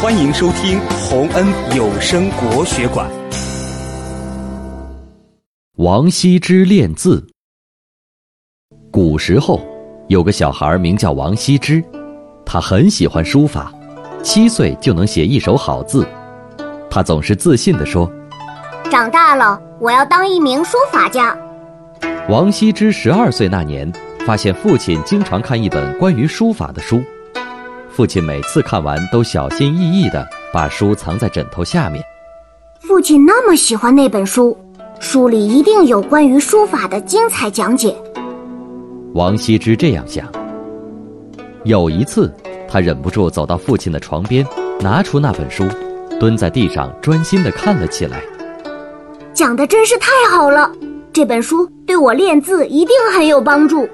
欢迎收听洪恩有声国学馆。王羲之练字。古时候，有个小孩名叫王羲之，他很喜欢书法，七岁就能写一手好字。他总是自信地说：“长大了，我要当一名书法家。”王羲之十二岁那年，发现父亲经常看一本关于书法的书。父亲每次看完都小心翼翼地把书藏在枕头下面。父亲那么喜欢那本书，书里一定有关于书法的精彩讲解。王羲之这样想。有一次，他忍不住走到父亲的床边，拿出那本书，蹲在地上专心地看了起来。讲的真是太好了，这本书对我练字一定很有帮助。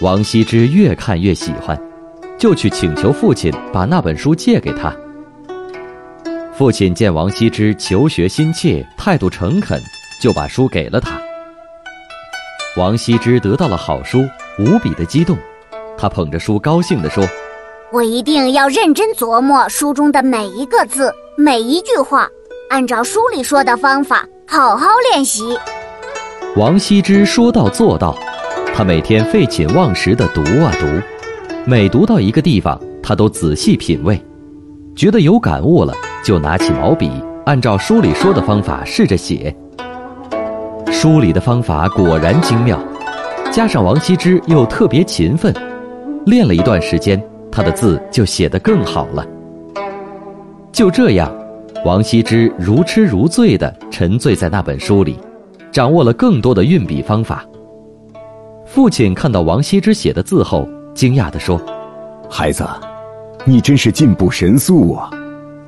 王羲之越看越喜欢。就去请求父亲把那本书借给他。父亲见王羲之求学心切，态度诚恳，就把书给了他。王羲之得到了好书，无比的激动，他捧着书高兴地说：“我一定要认真琢磨书中的每一个字、每一句话，按照书里说的方法好好练习。”王羲之说到做到，他每天废寝忘食地读啊读。每读到一个地方，他都仔细品味，觉得有感悟了，就拿起毛笔，按照书里说的方法试着写。书里的方法果然精妙，加上王羲之又特别勤奋，练了一段时间，他的字就写得更好了。就这样，王羲之如痴如醉地沉醉在那本书里，掌握了更多的运笔方法。父亲看到王羲之写的字后。惊讶地说：“孩子，你真是进步神速啊！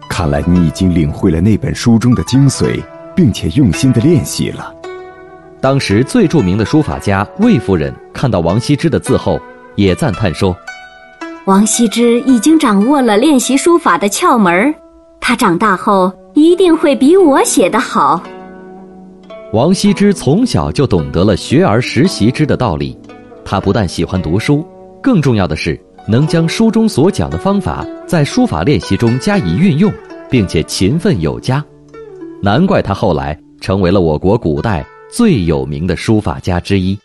看来你已经领会了那本书中的精髓，并且用心的练习了。”当时最著名的书法家魏夫人看到王羲之的字后，也赞叹说：“王羲之已经掌握了练习书法的窍门他长大后一定会比我写得好。”王羲之从小就懂得了“学而时习之”的道理，他不但喜欢读书。更重要的是，能将书中所讲的方法在书法练习中加以运用，并且勤奋有加，难怪他后来成为了我国古代最有名的书法家之一。